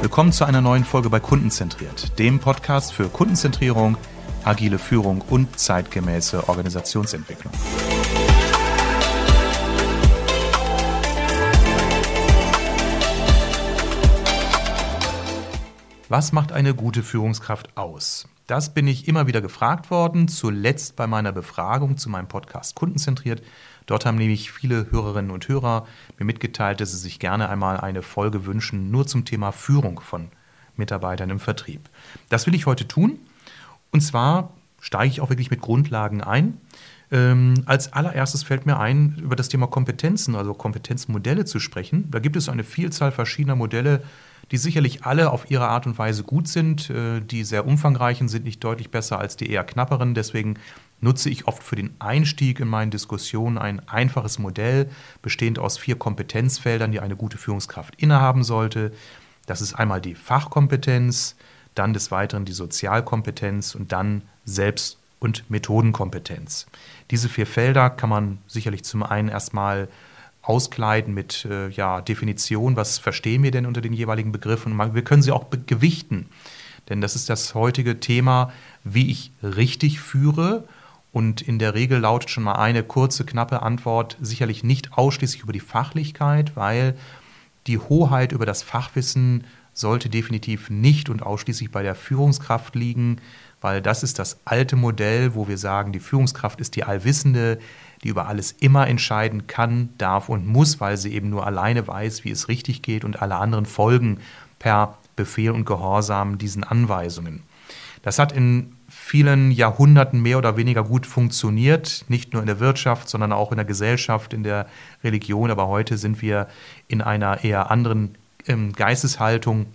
Willkommen zu einer neuen Folge bei Kundenzentriert, dem Podcast für Kundenzentrierung, agile Führung und zeitgemäße Organisationsentwicklung. Was macht eine gute Führungskraft aus? Das bin ich immer wieder gefragt worden, zuletzt bei meiner Befragung zu meinem Podcast Kundenzentriert. Dort haben nämlich viele Hörerinnen und Hörer mir mitgeteilt, dass sie sich gerne einmal eine Folge wünschen, nur zum Thema Führung von Mitarbeitern im Vertrieb. Das will ich heute tun. Und zwar steige ich auch wirklich mit Grundlagen ein. Ähm, als allererstes fällt mir ein, über das Thema Kompetenzen, also Kompetenzmodelle zu sprechen. Da gibt es eine Vielzahl verschiedener Modelle, die sicherlich alle auf ihre Art und Weise gut sind. Äh, die sehr umfangreichen sind nicht deutlich besser als die eher knapperen. Deswegen nutze ich oft für den Einstieg in meinen Diskussionen ein einfaches Modell, bestehend aus vier Kompetenzfeldern, die eine gute Führungskraft innehaben sollte. Das ist einmal die Fachkompetenz, dann des Weiteren die Sozialkompetenz und dann Selbst- und Methodenkompetenz. Diese vier Felder kann man sicherlich zum einen erstmal auskleiden mit äh, ja, Definition, was verstehen wir denn unter den jeweiligen Begriffen. wir können sie auch gewichten, denn das ist das heutige Thema, wie ich richtig führe. Und in der Regel lautet schon mal eine kurze, knappe Antwort sicherlich nicht ausschließlich über die Fachlichkeit, weil die Hoheit über das Fachwissen sollte definitiv nicht und ausschließlich bei der Führungskraft liegen, weil das ist das alte Modell, wo wir sagen, die Führungskraft ist die Allwissende, die über alles immer entscheiden kann, darf und muss, weil sie eben nur alleine weiß, wie es richtig geht und alle anderen folgen per Befehl und Gehorsam diesen Anweisungen. Das hat in vielen Jahrhunderten mehr oder weniger gut funktioniert, nicht nur in der Wirtschaft, sondern auch in der Gesellschaft, in der Religion. Aber heute sind wir in einer eher anderen ähm, Geisteshaltung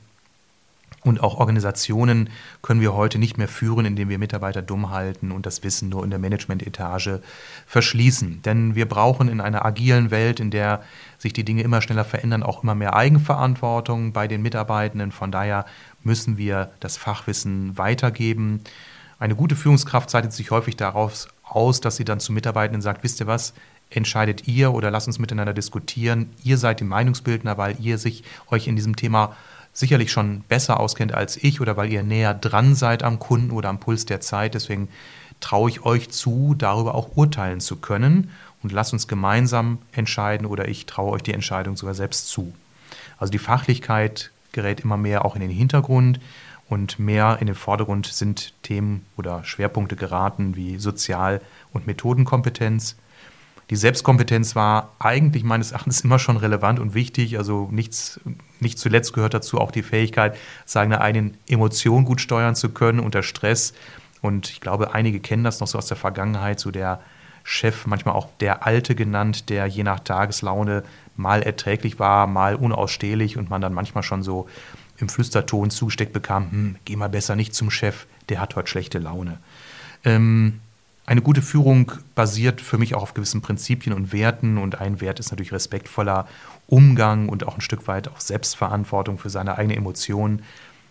und auch Organisationen können wir heute nicht mehr führen, indem wir Mitarbeiter dumm halten und das Wissen nur in der Management-Etage verschließen. Denn wir brauchen in einer agilen Welt, in der sich die Dinge immer schneller verändern, auch immer mehr Eigenverantwortung bei den Mitarbeitenden. Von daher müssen wir das Fachwissen weitergeben. Eine gute Führungskraft zeichnet sich häufig daraus aus, dass sie dann zu Mitarbeitenden sagt, wisst ihr was, entscheidet ihr oder lasst uns miteinander diskutieren. Ihr seid die Meinungsbildner, weil ihr sich euch in diesem Thema sicherlich schon besser auskennt als ich oder weil ihr näher dran seid am Kunden oder am Puls der Zeit. Deswegen traue ich euch zu, darüber auch urteilen zu können und lasst uns gemeinsam entscheiden oder ich traue euch die Entscheidung sogar selbst zu. Also die Fachlichkeit gerät immer mehr auch in den Hintergrund und mehr in den Vordergrund sind Themen oder Schwerpunkte geraten wie Sozial- und Methodenkompetenz, die Selbstkompetenz war eigentlich meines Erachtens immer schon relevant und wichtig. Also nichts, nicht zuletzt gehört dazu auch die Fähigkeit, seine eigenen Emotionen gut steuern zu können unter Stress. Und ich glaube, einige kennen das noch so aus der Vergangenheit, so der Chef, manchmal auch der Alte genannt, der je nach Tageslaune mal erträglich war, mal unausstehlich und man dann manchmal schon so im Flüsterton zugesteckt bekam, hm, geh mal besser nicht zum Chef, der hat heute schlechte Laune. Ähm, eine gute Führung basiert für mich auch auf gewissen Prinzipien und Werten und ein Wert ist natürlich respektvoller Umgang und auch ein Stück weit auch Selbstverantwortung für seine eigene Emotionen.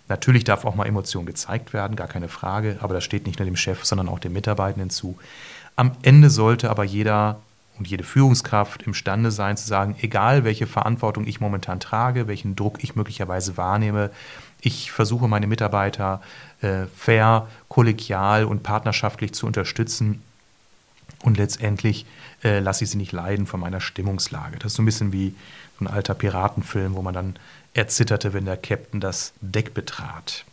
Natürlich darf auch mal Emotion gezeigt werden, gar keine Frage, aber das steht nicht nur dem Chef, sondern auch den Mitarbeitenden zu. Am Ende sollte aber jeder und jede Führungskraft imstande sein zu sagen, egal welche Verantwortung ich momentan trage, welchen Druck ich möglicherweise wahrnehme, ich versuche meine Mitarbeiter äh, fair, kollegial und partnerschaftlich zu unterstützen. Und letztendlich äh, lasse ich sie nicht leiden von meiner Stimmungslage. Das ist so ein bisschen wie so ein alter Piratenfilm, wo man dann erzitterte, wenn der Captain das Deck betrat.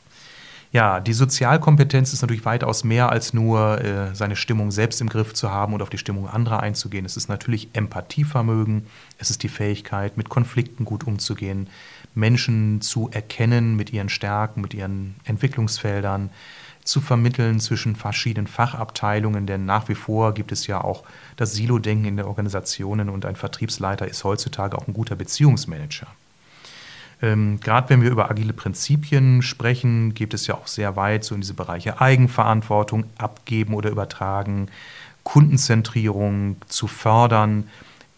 Ja, die Sozialkompetenz ist natürlich weitaus mehr als nur äh, seine Stimmung selbst im Griff zu haben und auf die Stimmung anderer einzugehen. Es ist natürlich Empathievermögen, es ist die Fähigkeit, mit Konflikten gut umzugehen, Menschen zu erkennen mit ihren Stärken, mit ihren Entwicklungsfeldern, zu vermitteln zwischen verschiedenen Fachabteilungen, denn nach wie vor gibt es ja auch das Silo-Denken in den Organisationen und ein Vertriebsleiter ist heutzutage auch ein guter Beziehungsmanager. Ähm, Gerade wenn wir über agile Prinzipien sprechen, geht es ja auch sehr weit so in diese Bereiche Eigenverantwortung, abgeben oder übertragen, Kundenzentrierung zu fördern,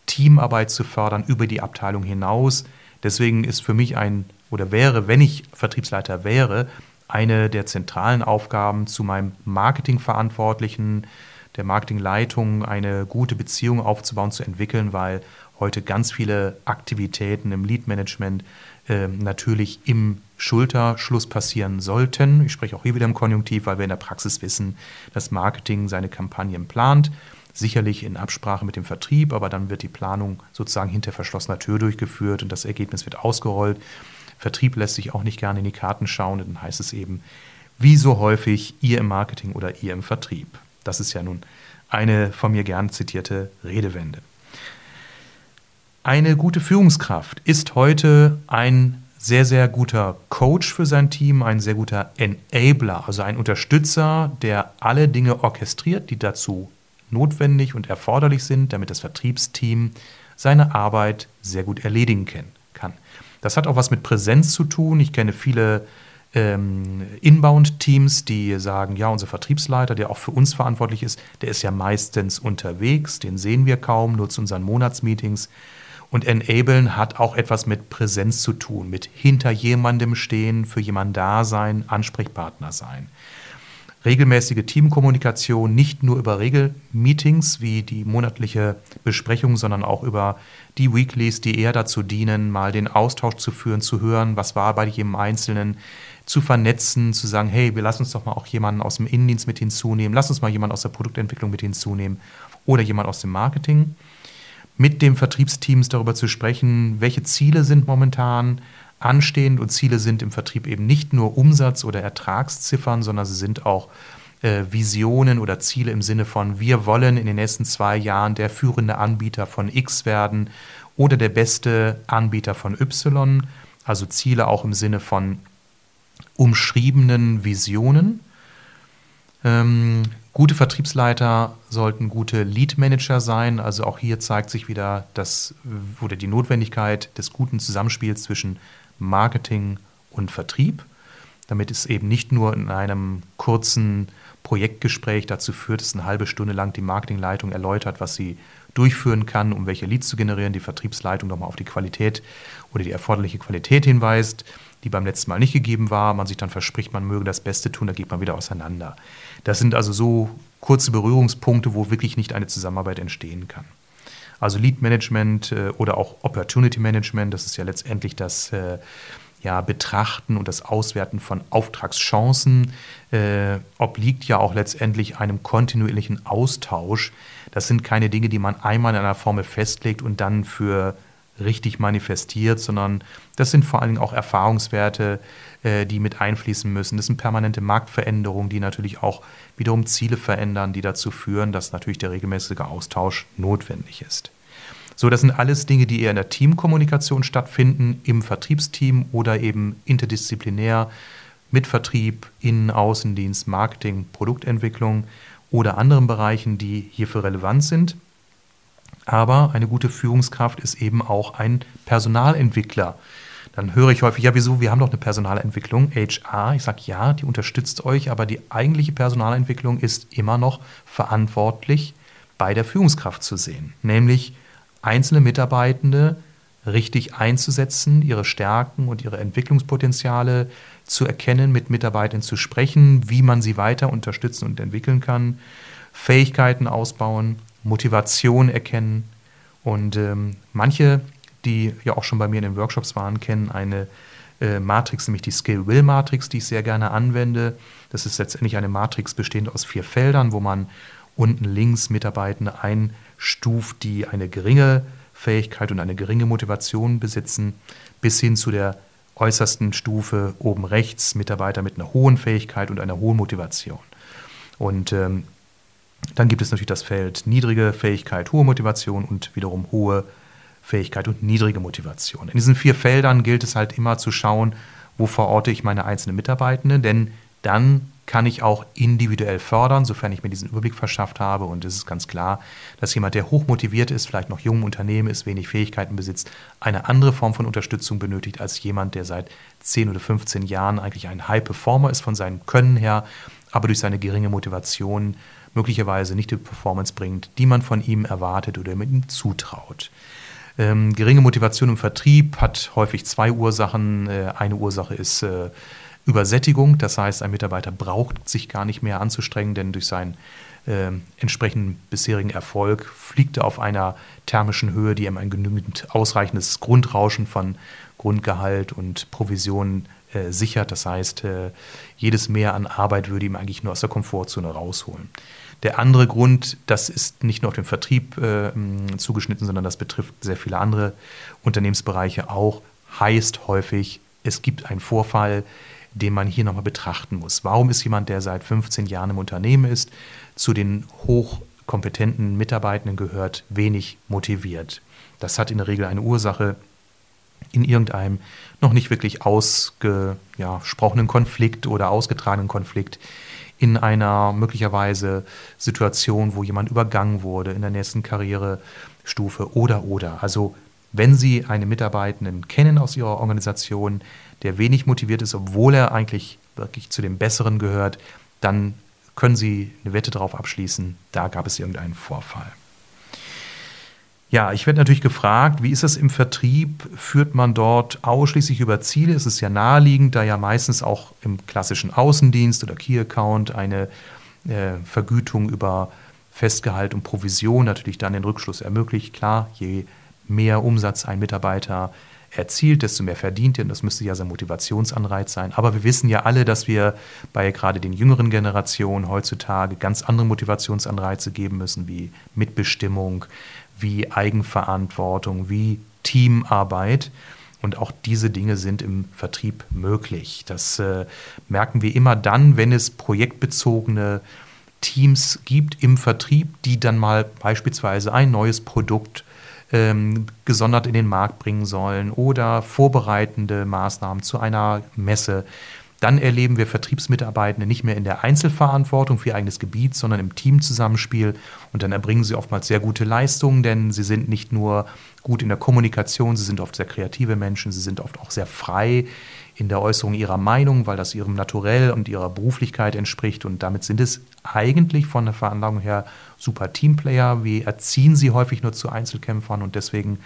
Teamarbeit zu fördern über die Abteilung hinaus. Deswegen ist für mich ein oder wäre, wenn ich Vertriebsleiter wäre, eine der zentralen Aufgaben zu meinem Marketingverantwortlichen der Marketingleitung eine gute Beziehung aufzubauen, zu entwickeln, weil heute ganz viele Aktivitäten im Lead-Management äh, natürlich im Schulterschluss passieren sollten. Ich spreche auch hier wieder im Konjunktiv, weil wir in der Praxis wissen, dass Marketing seine Kampagnen plant. Sicherlich in Absprache mit dem Vertrieb, aber dann wird die Planung sozusagen hinter verschlossener Tür durchgeführt und das Ergebnis wird ausgerollt. Vertrieb lässt sich auch nicht gerne in die Karten schauen und dann heißt es eben, wie so häufig ihr im Marketing oder ihr im Vertrieb. Das ist ja nun eine von mir gern zitierte Redewende. Eine gute Führungskraft ist heute ein sehr, sehr guter Coach für sein Team, ein sehr guter Enabler, also ein Unterstützer, der alle Dinge orchestriert, die dazu notwendig und erforderlich sind, damit das Vertriebsteam seine Arbeit sehr gut erledigen kann. Das hat auch was mit Präsenz zu tun. Ich kenne viele ähm, Inbound-Teams, die sagen, ja, unser Vertriebsleiter, der auch für uns verantwortlich ist, der ist ja meistens unterwegs, den sehen wir kaum, nur zu unseren Monatsmeetings. Und Enablen hat auch etwas mit Präsenz zu tun, mit hinter jemandem stehen, für jemanden da sein, Ansprechpartner sein. Regelmäßige Teamkommunikation, nicht nur über Regelmeetings wie die monatliche Besprechung, sondern auch über die Weeklies, die eher dazu dienen, mal den Austausch zu führen, zu hören, was war bei jedem Einzelnen, zu vernetzen, zu sagen, hey, wir lassen uns doch mal auch jemanden aus dem Innendienst mit hinzunehmen, lass uns mal jemanden aus der Produktentwicklung mit hinzunehmen oder jemand aus dem Marketing. Mit dem Vertriebsteams darüber zu sprechen, welche Ziele sind momentan anstehend und Ziele sind im Vertrieb eben nicht nur Umsatz- oder Ertragsziffern, sondern sie sind auch äh, Visionen oder Ziele im Sinne von, wir wollen in den nächsten zwei Jahren der führende Anbieter von X werden oder der beste Anbieter von Y, also Ziele auch im Sinne von umschriebenen Visionen. Ähm, Gute Vertriebsleiter sollten gute Lead Manager sein. Also auch hier zeigt sich wieder das oder die Notwendigkeit des guten Zusammenspiels zwischen Marketing und Vertrieb, damit es eben nicht nur in einem kurzen Projektgespräch dazu führt, dass eine halbe Stunde lang die Marketingleitung erläutert, was sie durchführen kann, um welche Leads zu generieren, die Vertriebsleitung nochmal auf die Qualität oder die erforderliche Qualität hinweist, die beim letzten Mal nicht gegeben war, man sich dann verspricht, man möge das Beste tun, da geht man wieder auseinander. Das sind also so kurze Berührungspunkte, wo wirklich nicht eine Zusammenarbeit entstehen kann. Also Lead Management äh, oder auch Opportunity Management, das ist ja letztendlich das äh, ja, Betrachten und das Auswerten von Auftragschancen, äh, obliegt ja auch letztendlich einem kontinuierlichen Austausch. Das sind keine Dinge, die man einmal in einer Formel festlegt und dann für richtig manifestiert, sondern das sind vor allen Dingen auch Erfahrungswerte, äh, die mit einfließen müssen. Das sind permanente Marktveränderungen, die natürlich auch wiederum Ziele verändern, die dazu führen, dass natürlich der regelmäßige Austausch notwendig ist. So, das sind alles Dinge, die eher in der Teamkommunikation stattfinden, im Vertriebsteam oder eben interdisziplinär mit Vertrieb, Innen-, Außendienst, Marketing, Produktentwicklung oder anderen Bereichen, die hierfür relevant sind. Aber eine gute Führungskraft ist eben auch ein Personalentwickler. Dann höre ich häufig, ja, wieso, wir haben doch eine Personalentwicklung, HR. Ich sage, ja, die unterstützt euch, aber die eigentliche Personalentwicklung ist immer noch verantwortlich bei der Führungskraft zu sehen. Nämlich einzelne Mitarbeitende richtig einzusetzen, ihre Stärken und ihre Entwicklungspotenziale zu erkennen, mit Mitarbeitern zu sprechen, wie man sie weiter unterstützen und entwickeln kann, Fähigkeiten ausbauen, Motivation erkennen. Und ähm, manche, die ja auch schon bei mir in den Workshops waren, kennen eine äh, Matrix, nämlich die Skill-Will-Matrix, die ich sehr gerne anwende. Das ist letztendlich eine Matrix bestehend aus vier Feldern, wo man unten links Mitarbeitende einstuft, die eine geringe Fähigkeit und eine geringe Motivation besitzen, bis hin zu der äußersten Stufe oben rechts Mitarbeiter mit einer hohen Fähigkeit und einer hohen Motivation. Und ähm, dann gibt es natürlich das Feld niedrige Fähigkeit, hohe Motivation und wiederum hohe Fähigkeit und niedrige Motivation. In diesen vier Feldern gilt es halt immer zu schauen, wo verorte ich meine einzelnen Mitarbeitenden, denn dann kann ich auch individuell fördern, sofern ich mir diesen Überblick verschafft habe. Und es ist ganz klar, dass jemand, der hoch motiviert ist, vielleicht noch jung im Unternehmen ist, wenig Fähigkeiten besitzt, eine andere Form von Unterstützung benötigt als jemand, der seit 10 oder 15 Jahren eigentlich ein High Performer ist von seinem Können her, aber durch seine geringe Motivation möglicherweise nicht die Performance bringt, die man von ihm erwartet oder mit ihm zutraut. Ähm, geringe Motivation im Vertrieb hat häufig zwei Ursachen. Äh, eine Ursache ist äh, Übersättigung, das heißt, ein Mitarbeiter braucht sich gar nicht mehr anzustrengen, denn durch sein äh, entsprechenden bisherigen Erfolg fliegt er auf einer thermischen Höhe, die ihm ein genügend ausreichendes Grundrauschen von Grundgehalt und Provisionen äh, sichert. Das heißt, äh, jedes Mehr an Arbeit würde ihm eigentlich nur aus der Komfortzone rausholen. Der andere Grund, das ist nicht nur auf den Vertrieb äh, zugeschnitten, sondern das betrifft sehr viele andere Unternehmensbereiche auch, heißt häufig, es gibt einen Vorfall, den man hier nochmal betrachten muss. Warum ist jemand, der seit 15 Jahren im Unternehmen ist, zu den hochkompetenten Mitarbeitenden gehört, wenig motiviert? Das hat in der Regel eine Ursache in irgendeinem noch nicht wirklich ausgesprochenen Konflikt oder ausgetragenen Konflikt, in einer möglicherweise Situation, wo jemand übergangen wurde in der nächsten Karrierestufe oder oder. Also wenn Sie einen Mitarbeitenden kennen aus Ihrer Organisation, der wenig motiviert ist, obwohl er eigentlich wirklich zu den Besseren gehört, dann können Sie eine Wette darauf abschließen, da gab es irgendeinen Vorfall. Ja, ich werde natürlich gefragt, wie ist es im Vertrieb? Führt man dort ausschließlich über Ziele? Es ist ja naheliegend, da ja meistens auch im klassischen Außendienst oder Key Account eine äh, Vergütung über Festgehalt und Provision natürlich dann den Rückschluss ermöglicht. Klar, je mehr Umsatz ein Mitarbeiter erzielt, desto mehr verdient er. Und das müsste ja sein Motivationsanreiz sein. Aber wir wissen ja alle, dass wir bei gerade den jüngeren Generationen heutzutage ganz andere Motivationsanreize geben müssen, wie Mitbestimmung, wie Eigenverantwortung, wie Teamarbeit. Und auch diese Dinge sind im Vertrieb möglich. Das äh, merken wir immer dann, wenn es projektbezogene Teams gibt im Vertrieb, die dann mal beispielsweise ein neues Produkt ähm, gesondert in den Markt bringen sollen oder vorbereitende Maßnahmen zu einer Messe. Dann erleben wir Vertriebsmitarbeitende nicht mehr in der Einzelverantwortung für ihr eigenes Gebiet, sondern im Teamzusammenspiel. Und dann erbringen sie oftmals sehr gute Leistungen, denn sie sind nicht nur gut in der Kommunikation, sie sind oft sehr kreative Menschen, sie sind oft auch sehr frei in der Äußerung ihrer Meinung, weil das ihrem Naturell und ihrer Beruflichkeit entspricht. Und damit sind es eigentlich von der Veranlagung her super Teamplayer. Wir erziehen sie häufig nur zu Einzelkämpfern und deswegen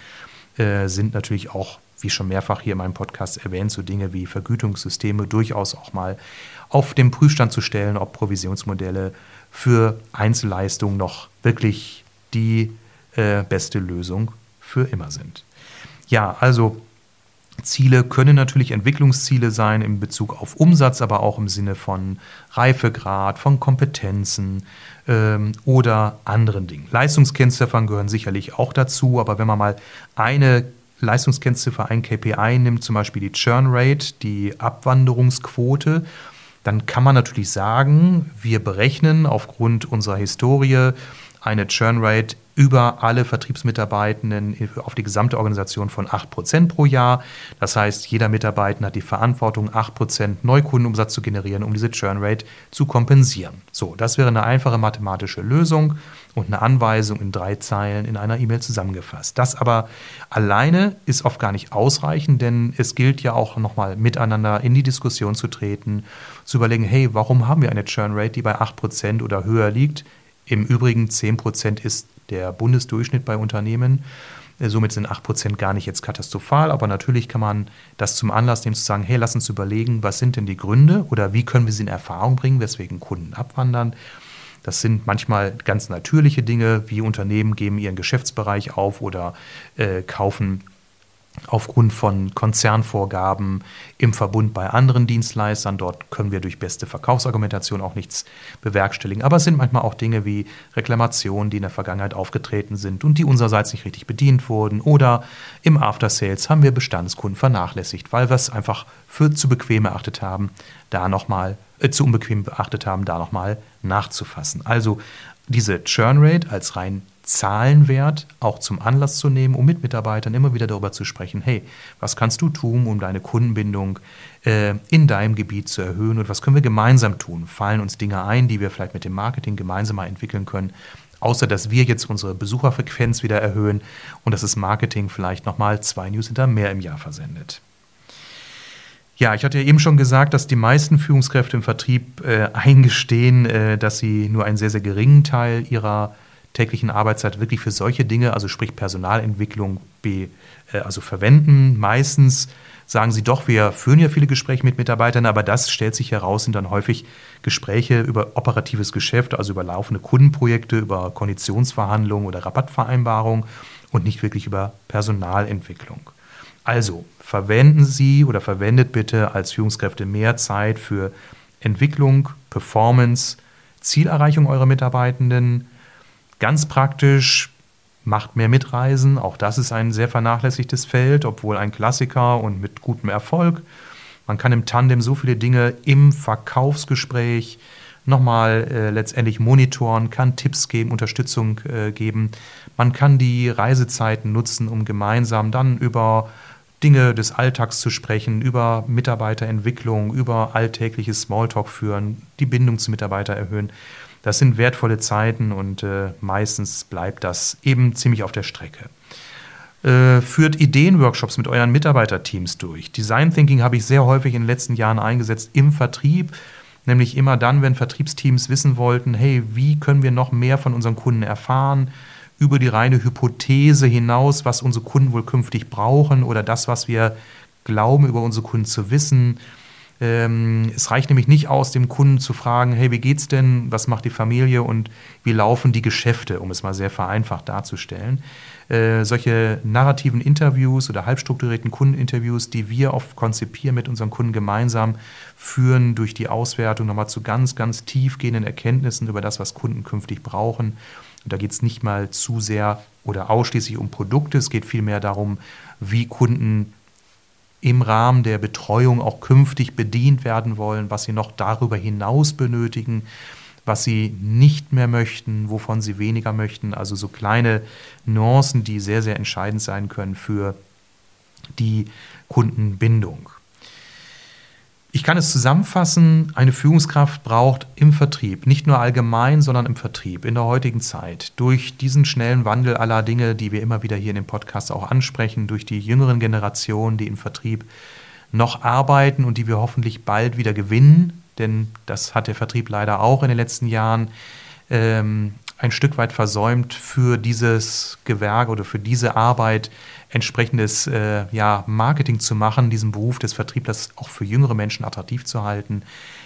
äh, sind natürlich auch wie schon mehrfach hier in meinem Podcast erwähnt, so Dinge wie Vergütungssysteme durchaus auch mal auf den Prüfstand zu stellen, ob Provisionsmodelle für Einzelleistungen noch wirklich die äh, beste Lösung für immer sind. Ja, also Ziele können natürlich Entwicklungsziele sein in Bezug auf Umsatz, aber auch im Sinne von Reifegrad, von Kompetenzen ähm, oder anderen Dingen. Leistungskennziffern gehören sicherlich auch dazu, aber wenn man mal eine Leistungskennziffer ein KPI nimmt, zum Beispiel die Churn Rate, die Abwanderungsquote, dann kann man natürlich sagen, wir berechnen aufgrund unserer Historie eine Churn Rate über alle Vertriebsmitarbeitenden auf die gesamte Organisation von 8% pro Jahr. Das heißt, jeder Mitarbeiter hat die Verantwortung, 8% Neukundenumsatz zu generieren, um diese Churn Rate zu kompensieren. So, das wäre eine einfache mathematische Lösung und eine Anweisung in drei Zeilen in einer E-Mail zusammengefasst. Das aber alleine ist oft gar nicht ausreichend, denn es gilt ja auch nochmal miteinander in die Diskussion zu treten, zu überlegen, hey, warum haben wir eine Churn Rate, die bei 8% oder höher liegt? Im Übrigen 10% ist der Bundesdurchschnitt bei Unternehmen. Äh, somit sind 8% gar nicht jetzt katastrophal, aber natürlich kann man das zum Anlass nehmen, zu sagen, hey, lass uns überlegen, was sind denn die Gründe oder wie können wir sie in Erfahrung bringen, weswegen Kunden abwandern. Das sind manchmal ganz natürliche Dinge, wie Unternehmen geben ihren Geschäftsbereich auf oder äh, kaufen aufgrund von Konzernvorgaben im Verbund bei anderen Dienstleistern. Dort können wir durch beste Verkaufsargumentation auch nichts bewerkstelligen. Aber es sind manchmal auch Dinge wie Reklamationen, die in der Vergangenheit aufgetreten sind und die unsererseits nicht richtig bedient wurden. Oder im After Sales haben wir Bestandskunden vernachlässigt, weil wir es einfach für zu bequem erachtet haben, da nochmal äh, zu unbequem beachtet haben, da nochmal nachzufassen. Also diese Churn Rate als rein Zahlenwert auch zum Anlass zu nehmen, um mit Mitarbeitern immer wieder darüber zu sprechen, hey, was kannst du tun, um deine Kundenbindung äh, in deinem Gebiet zu erhöhen und was können wir gemeinsam tun? Fallen uns Dinge ein, die wir vielleicht mit dem Marketing gemeinsam mal entwickeln können, außer dass wir jetzt unsere Besucherfrequenz wieder erhöhen und dass das Marketing vielleicht nochmal zwei Newsletter mehr im Jahr versendet. Ja, ich hatte ja eben schon gesagt, dass die meisten Führungskräfte im Vertrieb äh, eingestehen, äh, dass sie nur einen sehr, sehr geringen Teil ihrer täglichen Arbeitszeit wirklich für solche Dinge, also sprich Personalentwicklung, be, äh, also verwenden. Meistens sagen sie doch, wir führen ja viele Gespräche mit Mitarbeitern, aber das stellt sich heraus, sind dann häufig Gespräche über operatives Geschäft, also über laufende Kundenprojekte, über Konditionsverhandlungen oder Rabattvereinbarungen und nicht wirklich über Personalentwicklung. Also verwenden Sie oder verwendet bitte als Führungskräfte mehr Zeit für Entwicklung, Performance, Zielerreichung eurer Mitarbeitenden. Ganz praktisch macht mehr Mitreisen. Auch das ist ein sehr vernachlässigtes Feld, obwohl ein Klassiker und mit gutem Erfolg. Man kann im Tandem so viele Dinge im Verkaufsgespräch nochmal äh, letztendlich monitoren, kann Tipps geben, Unterstützung äh, geben. Man kann die Reisezeiten nutzen, um gemeinsam dann über Dinge des Alltags zu sprechen, über Mitarbeiterentwicklung, über alltägliches Smalltalk führen, die Bindung zu Mitarbeitern erhöhen. Das sind wertvolle Zeiten und äh, meistens bleibt das eben ziemlich auf der Strecke. Äh, führt Ideenworkshops mit euren Mitarbeiterteams durch. Design Thinking habe ich sehr häufig in den letzten Jahren eingesetzt im Vertrieb, nämlich immer dann, wenn Vertriebsteams wissen wollten, hey, wie können wir noch mehr von unseren Kunden erfahren? über die reine Hypothese hinaus, was unsere Kunden wohl künftig brauchen oder das, was wir glauben, über unsere Kunden zu wissen. Ähm, es reicht nämlich nicht aus, dem Kunden zu fragen, hey, wie geht's denn, was macht die Familie und wie laufen die Geschäfte, um es mal sehr vereinfacht darzustellen. Äh, solche narrativen Interviews oder halbstrukturierten Kundeninterviews, die wir oft konzipieren mit unseren Kunden gemeinsam, führen durch die Auswertung nochmal zu ganz, ganz tiefgehenden Erkenntnissen über das, was Kunden künftig brauchen. Und da geht es nicht mal zu sehr oder ausschließlich um Produkte, es geht vielmehr darum, wie Kunden im Rahmen der Betreuung auch künftig bedient werden wollen, was sie noch darüber hinaus benötigen, was sie nicht mehr möchten, wovon sie weniger möchten. Also so kleine Nuancen, die sehr, sehr entscheidend sein können für die Kundenbindung. Ich kann es zusammenfassen, eine Führungskraft braucht im Vertrieb, nicht nur allgemein, sondern im Vertrieb in der heutigen Zeit, durch diesen schnellen Wandel aller Dinge, die wir immer wieder hier in dem Podcast auch ansprechen, durch die jüngeren Generationen, die im Vertrieb noch arbeiten und die wir hoffentlich bald wieder gewinnen, denn das hat der Vertrieb leider auch in den letzten Jahren ähm, ein Stück weit versäumt, für dieses Gewerk oder für diese Arbeit entsprechendes äh, ja, Marketing zu machen, diesen Beruf des Vertrieblers auch für jüngere Menschen attraktiv zu halten,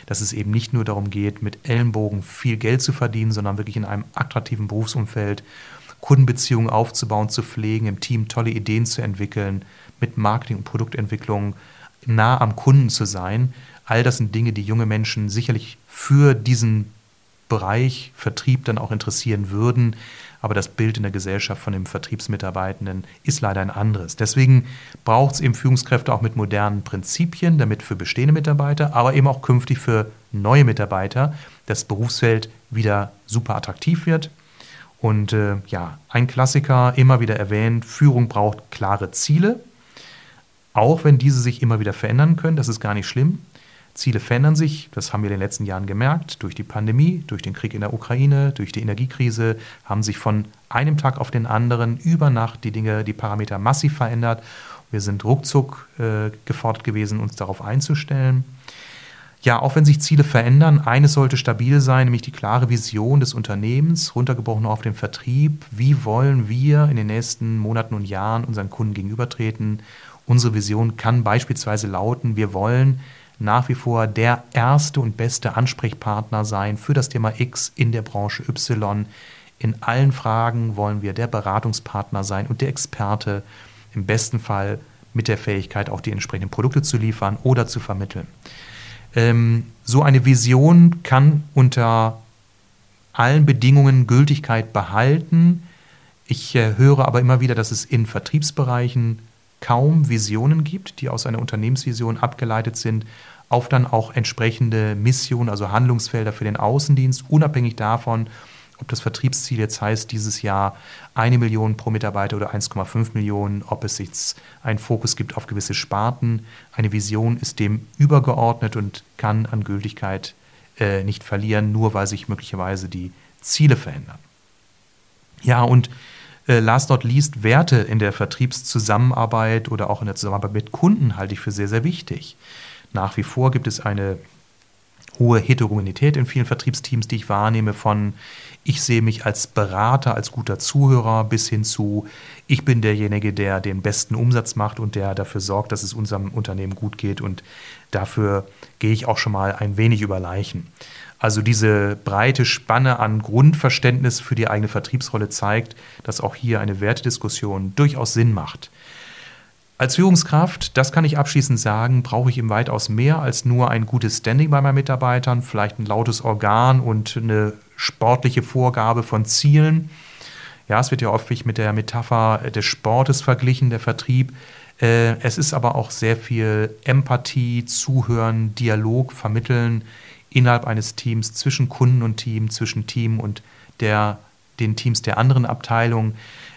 dass es eben nicht nur darum geht, mit Ellenbogen viel Geld zu verdienen, sondern wirklich in einem attraktiven Berufsumfeld Kundenbeziehungen aufzubauen, zu pflegen, im Team tolle Ideen zu entwickeln, mit Marketing und Produktentwicklung nah am Kunden zu sein. All das sind Dinge, die junge Menschen sicherlich für diesen Bereich Vertrieb dann auch interessieren würden. Aber das Bild in der Gesellschaft von dem Vertriebsmitarbeitenden ist leider ein anderes. Deswegen braucht es eben Führungskräfte auch mit modernen Prinzipien, damit für bestehende Mitarbeiter, aber eben auch künftig für neue Mitarbeiter das Berufsfeld wieder super attraktiv wird. Und äh, ja, ein Klassiker, immer wieder erwähnt, Führung braucht klare Ziele, auch wenn diese sich immer wieder verändern können, das ist gar nicht schlimm. Ziele verändern sich, das haben wir in den letzten Jahren gemerkt, durch die Pandemie, durch den Krieg in der Ukraine, durch die Energiekrise, haben sich von einem Tag auf den anderen über Nacht die Dinge, die Parameter massiv verändert. Wir sind ruckzuck äh, gefordert gewesen, uns darauf einzustellen. Ja, auch wenn sich Ziele verändern, eines sollte stabil sein, nämlich die klare Vision des Unternehmens, runtergebrochen auf den Vertrieb. Wie wollen wir in den nächsten Monaten und Jahren unseren Kunden gegenübertreten? Unsere Vision kann beispielsweise lauten, wir wollen nach wie vor der erste und beste Ansprechpartner sein für das Thema X in der Branche Y. In allen Fragen wollen wir der Beratungspartner sein und der Experte, im besten Fall mit der Fähigkeit, auch die entsprechenden Produkte zu liefern oder zu vermitteln. Ähm, so eine Vision kann unter allen Bedingungen Gültigkeit behalten. Ich äh, höre aber immer wieder, dass es in Vertriebsbereichen kaum Visionen gibt, die aus einer Unternehmensvision abgeleitet sind, auf dann auch entsprechende Missionen, also Handlungsfelder für den Außendienst, unabhängig davon, ob das Vertriebsziel jetzt heißt, dieses Jahr eine Million pro Mitarbeiter oder 1,5 Millionen, ob es jetzt einen Fokus gibt auf gewisse Sparten. Eine Vision ist dem übergeordnet und kann an Gültigkeit äh, nicht verlieren, nur weil sich möglicherweise die Ziele verändern. Ja, und äh, last not least, Werte in der Vertriebszusammenarbeit oder auch in der Zusammenarbeit mit Kunden halte ich für sehr, sehr wichtig. Nach wie vor gibt es eine hohe Heterogenität in vielen Vertriebsteams, die ich wahrnehme, von ich sehe mich als Berater, als guter Zuhörer bis hin zu ich bin derjenige, der den besten Umsatz macht und der dafür sorgt, dass es unserem Unternehmen gut geht und dafür gehe ich auch schon mal ein wenig über Leichen. Also diese breite Spanne an Grundverständnis für die eigene Vertriebsrolle zeigt, dass auch hier eine Wertediskussion durchaus Sinn macht. Als Führungskraft, das kann ich abschließend sagen, brauche ich eben weitaus mehr als nur ein gutes Standing bei meinen Mitarbeitern, vielleicht ein lautes Organ und eine sportliche Vorgabe von Zielen. Ja, es wird ja häufig mit der Metapher des Sportes verglichen, der Vertrieb. Äh, es ist aber auch sehr viel Empathie, Zuhören, Dialog, Vermitteln innerhalb eines Teams, zwischen Kunden und Team, zwischen Team und der, den Teams der anderen Abteilungen.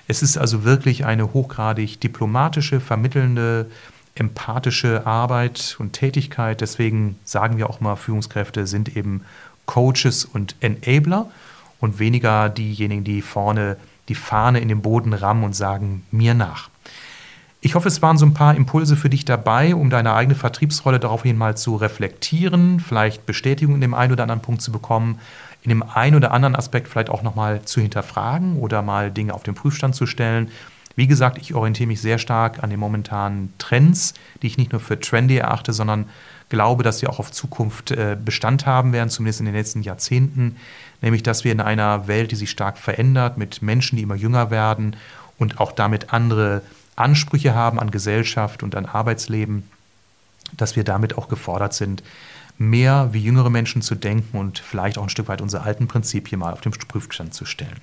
Es ist also wirklich eine hochgradig diplomatische, vermittelnde, empathische Arbeit und Tätigkeit. Deswegen sagen wir auch mal, Führungskräfte sind eben Coaches und Enabler und weniger diejenigen, die vorne die Fahne in den Boden rammen und sagen, mir nach. Ich hoffe, es waren so ein paar Impulse für dich dabei, um deine eigene Vertriebsrolle daraufhin mal zu reflektieren, vielleicht Bestätigung in dem einen oder anderen Punkt zu bekommen in dem einen oder anderen Aspekt vielleicht auch nochmal zu hinterfragen oder mal Dinge auf den Prüfstand zu stellen. Wie gesagt, ich orientiere mich sehr stark an den momentanen Trends, die ich nicht nur für trendy erachte, sondern glaube, dass sie auch auf Zukunft äh, Bestand haben werden, zumindest in den letzten Jahrzehnten. Nämlich, dass wir in einer Welt, die sich stark verändert, mit Menschen, die immer jünger werden und auch damit andere Ansprüche haben an Gesellschaft und an Arbeitsleben, dass wir damit auch gefordert sind, mehr wie jüngere Menschen zu denken und vielleicht auch ein Stück weit unsere alten Prinzipien mal auf den Prüfstand zu stellen.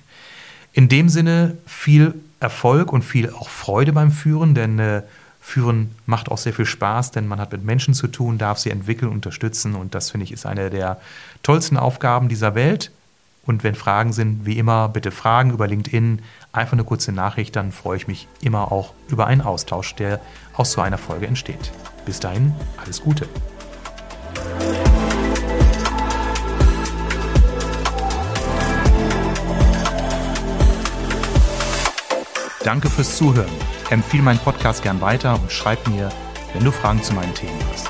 In dem Sinne viel Erfolg und viel auch Freude beim Führen, denn äh, Führen macht auch sehr viel Spaß, denn man hat mit Menschen zu tun, darf sie entwickeln, unterstützen und das finde ich ist eine der tollsten Aufgaben dieser Welt. Und wenn Fragen sind, wie immer, bitte Fragen über LinkedIn, einfach eine kurze Nachricht, dann freue ich mich immer auch über einen Austausch, der aus so einer Folge entsteht. Bis dahin, alles Gute. Danke fürs Zuhören. Empfehle meinen Podcast gern weiter und schreib mir, wenn du Fragen zu meinen Themen hast.